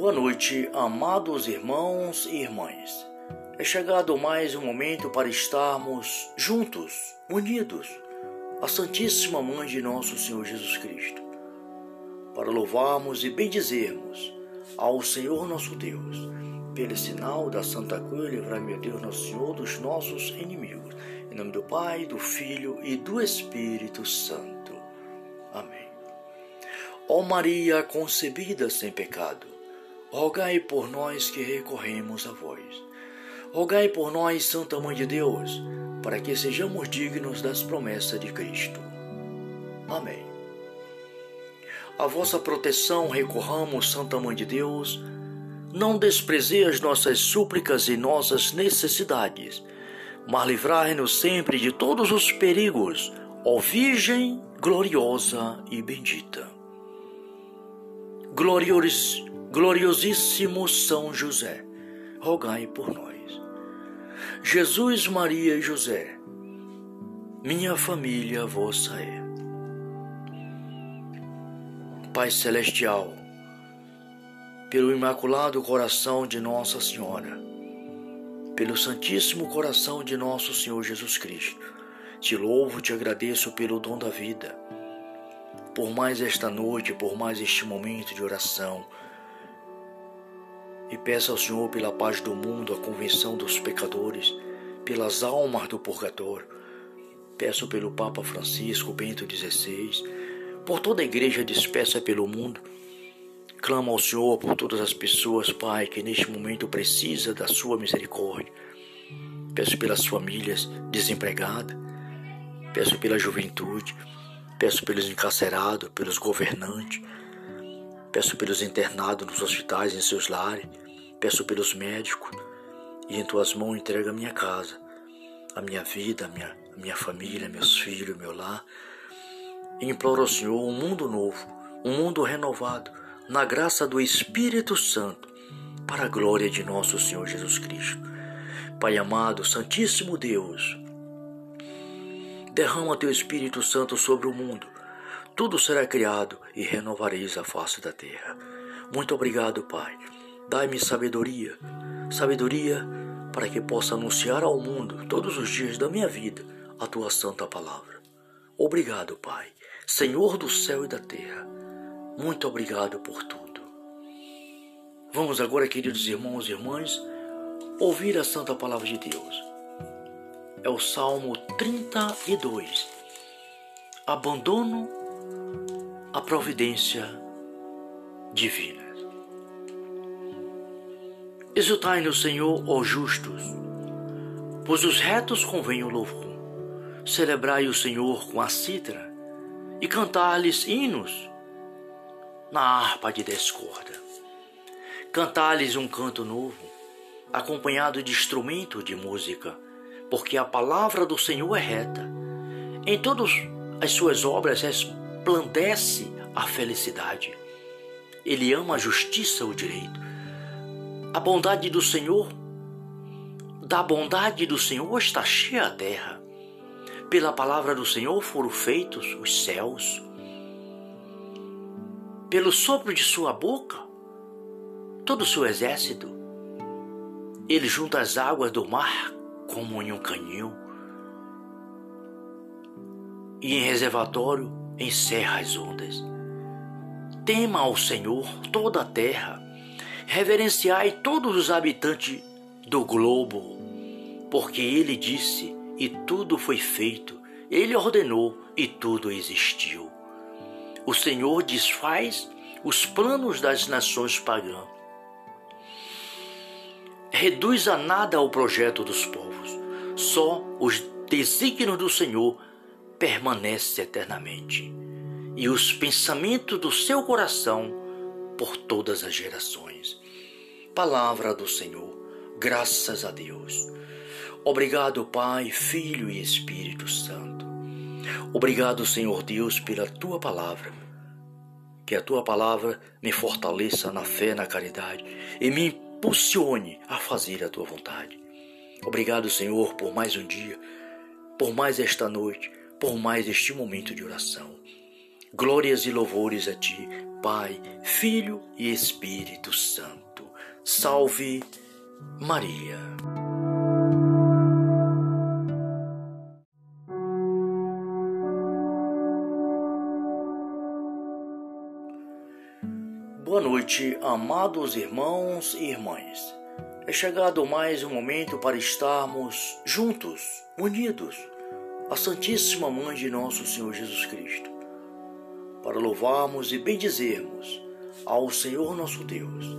Boa noite, amados irmãos e irmãs. É chegado mais um momento para estarmos juntos, unidos, à Santíssima Mãe de nosso Senhor Jesus Cristo, para louvarmos e bendizermos ao Senhor nosso Deus, pelo sinal da Santa Cruz, livrai meu Deus, nosso Senhor, dos nossos inimigos. Em nome do Pai, do Filho e do Espírito Santo. Amém. Ó Maria concebida sem pecado, rogai por nós que recorremos a vós. Rogai por nós, Santa Mãe de Deus, para que sejamos dignos das promessas de Cristo. Amém. A vossa proteção recorramos, Santa Mãe de Deus. Não desprezei as nossas súplicas e nossas necessidades, mas livrai-nos sempre de todos os perigos, ó Virgem gloriosa e bendita glorios, gloriosíssimo São José, rogai por nós. Jesus, Maria e José, minha família vossa é. Pai Celestial, pelo Imaculado Coração de Nossa Senhora, pelo Santíssimo Coração de Nosso Senhor Jesus Cristo, te louvo, te agradeço pelo dom da vida por mais esta noite, por mais este momento de oração. E peço ao Senhor pela paz do mundo, a convenção dos pecadores, pelas almas do purgatório. Peço pelo Papa Francisco Bento XVI, por toda a igreja dispersa pelo mundo. Clamo ao Senhor por todas as pessoas, Pai, que neste momento precisa da sua misericórdia. Peço pelas famílias desempregadas. Peço pela juventude. Peço pelos encarcerados, pelos governantes, peço pelos internados nos hospitais, em seus lares, peço pelos médicos, e em tuas mãos entrego a minha casa, a minha vida, a minha, a minha família, meus filhos, meu lar. E imploro ao Senhor um mundo novo, um mundo renovado, na graça do Espírito Santo, para a glória de nosso Senhor Jesus Cristo. Pai amado, Santíssimo Deus, Derrama teu Espírito Santo sobre o mundo. Tudo será criado e renovareis a face da terra. Muito obrigado, Pai. Dai-me sabedoria, sabedoria para que possa anunciar ao mundo todos os dias da minha vida a tua santa palavra. Obrigado, Pai, Senhor do céu e da terra. Muito obrigado por tudo. Vamos agora, queridos irmãos e irmãs, ouvir a santa palavra de Deus é o Salmo 32. Abandono a providência divina. Exultai no Senhor, ó justos, pois os retos convém o louvor. Celebrai o Senhor com a cítara e cantar-lhes hinos na harpa de descorda. Cantar-lhes um canto novo, acompanhado de instrumento de música porque a palavra do Senhor é reta. Em todas as suas obras resplandece a felicidade. Ele ama a justiça e o direito. A bondade do Senhor, da bondade do Senhor está cheia a terra. Pela palavra do Senhor foram feitos os céus. Pelo sopro de sua boca, todo o seu exército. Ele junta as águas do mar como em um canil, e em reservatório encerra as ondas. Tema ao Senhor toda a terra, reverenciai todos os habitantes do globo, porque Ele disse e tudo foi feito, Ele ordenou e tudo existiu. O Senhor desfaz os planos das nações pagãs reduz a nada o projeto dos povos. Só os desígnios do Senhor permanecem eternamente, e os pensamentos do seu coração por todas as gerações. Palavra do Senhor, graças a Deus. Obrigado, Pai, Filho e Espírito Santo. Obrigado, Senhor Deus, pela tua palavra. Que a tua palavra me fortaleça na fé, na caridade e me impulsione a fazer a tua vontade. Obrigado, Senhor, por mais um dia, por mais esta noite, por mais este momento de oração. Glórias e louvores a ti, Pai, Filho e Espírito Santo. Salve Maria. Boa noite, amados irmãos e irmãs. É chegado mais um momento para estarmos juntos, unidos, à Santíssima Mãe de nosso Senhor Jesus Cristo, para louvarmos e bendizermos ao Senhor nosso Deus,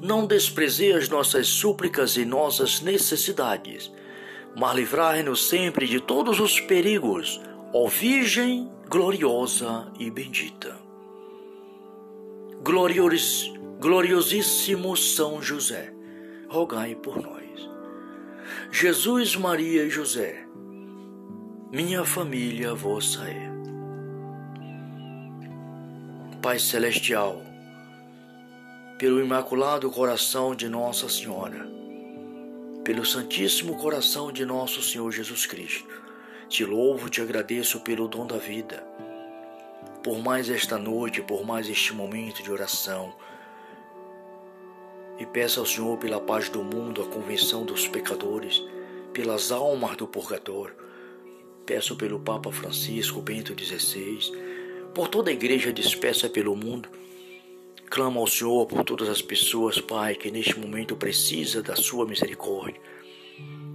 Não desprezei as nossas súplicas e nossas necessidades, mas livrai-nos sempre de todos os perigos, ó Virgem gloriosa e bendita. Glorios, gloriosíssimo São José, rogai por nós. Jesus, Maria e José, minha família vossa é. Pai Celestial, pelo Imaculado Coração de Nossa Senhora, pelo Santíssimo Coração de Nosso Senhor Jesus Cristo, te louvo te agradeço pelo dom da vida, por mais esta noite, por mais este momento de oração, e peço ao Senhor pela paz do mundo, a convenção dos pecadores, pelas almas do purgatório. Peço pelo Papa Francisco Bento XVI, por toda a igreja dispersa pelo mundo. Clamo ao Senhor por todas as pessoas, Pai, que neste momento precisa da sua misericórdia.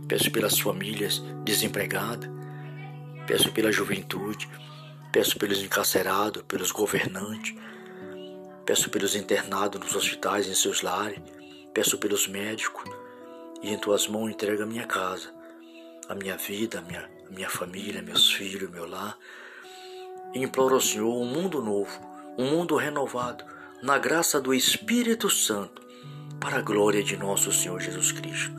Peço pelas famílias desempregadas, peço pela juventude, peço pelos encarcerados, pelos governantes, peço pelos internados nos hospitais, em seus lares, Peço pelos médicos e em tuas mãos entrego a minha casa, a minha vida, a minha, a minha família, meus filhos, meu lar. E imploro ao Senhor um mundo novo, um mundo renovado, na graça do Espírito Santo, para a glória de nosso Senhor Jesus Cristo.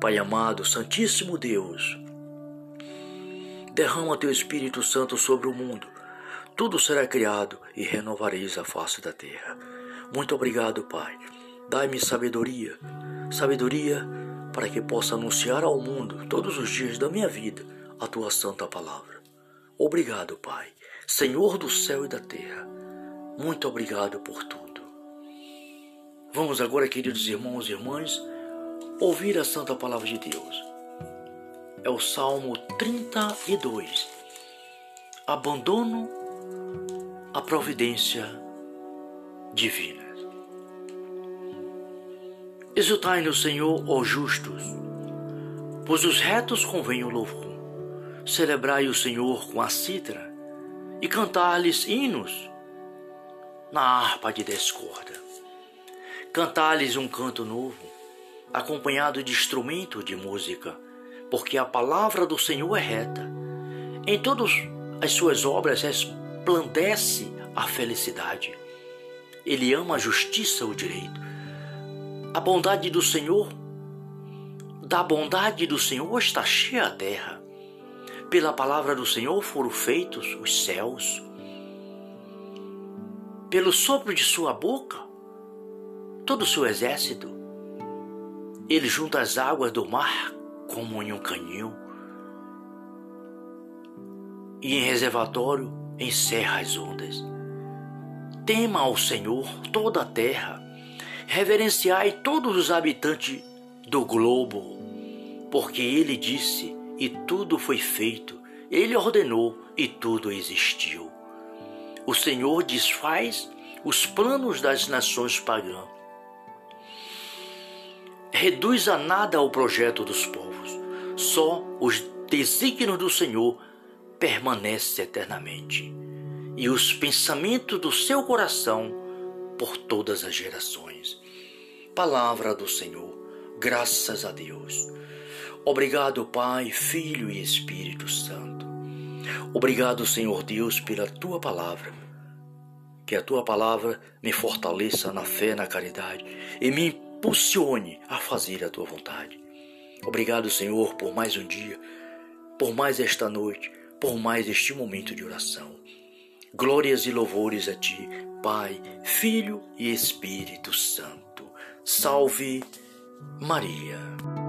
Pai amado, Santíssimo Deus, derrama teu Espírito Santo sobre o mundo. Tudo será criado e renovareis a face da terra. Muito obrigado, Pai Dai-me sabedoria, sabedoria para que possa anunciar ao mundo todos os dias da minha vida a tua santa palavra. Obrigado, Pai, Senhor do céu e da terra. Muito obrigado por tudo. Vamos agora, queridos irmãos e irmãs, ouvir a santa palavra de Deus. É o Salmo 32. Abandono a providência divina. Exultai no Senhor, ó justos, pois os retos convém o louvor. Celebrai o Senhor com a cítara e cantar-lhes hinos na harpa de descorda. Cantar-lhes um canto novo, acompanhado de instrumento de música, porque a palavra do Senhor é reta. Em todas as suas obras resplandece a felicidade. Ele ama a justiça e o direito a bondade do Senhor, da bondade do Senhor está cheia a terra. Pela palavra do Senhor foram feitos os céus. Pelo sopro de sua boca, todo o seu exército. Ele junta as águas do mar como em um canhão. E em reservatório encerra as ondas. Tema ao Senhor toda a terra Reverenciai todos os habitantes do globo, porque ele disse e tudo foi feito, ele ordenou e tudo existiu. O Senhor desfaz os planos das nações pagãs. Reduz a nada o projeto dos povos. Só os desígnios do Senhor permanecem eternamente, e os pensamentos do seu coração por todas as gerações. Palavra do Senhor, graças a Deus. Obrigado, Pai, Filho e Espírito Santo. Obrigado, Senhor Deus, pela tua palavra, que a tua palavra me fortaleça na fé, na caridade e me impulsione a fazer a tua vontade. Obrigado, Senhor, por mais um dia, por mais esta noite, por mais este momento de oração. Glórias e louvores a ti, Pai, Filho e Espírito Santo. Salve Maria.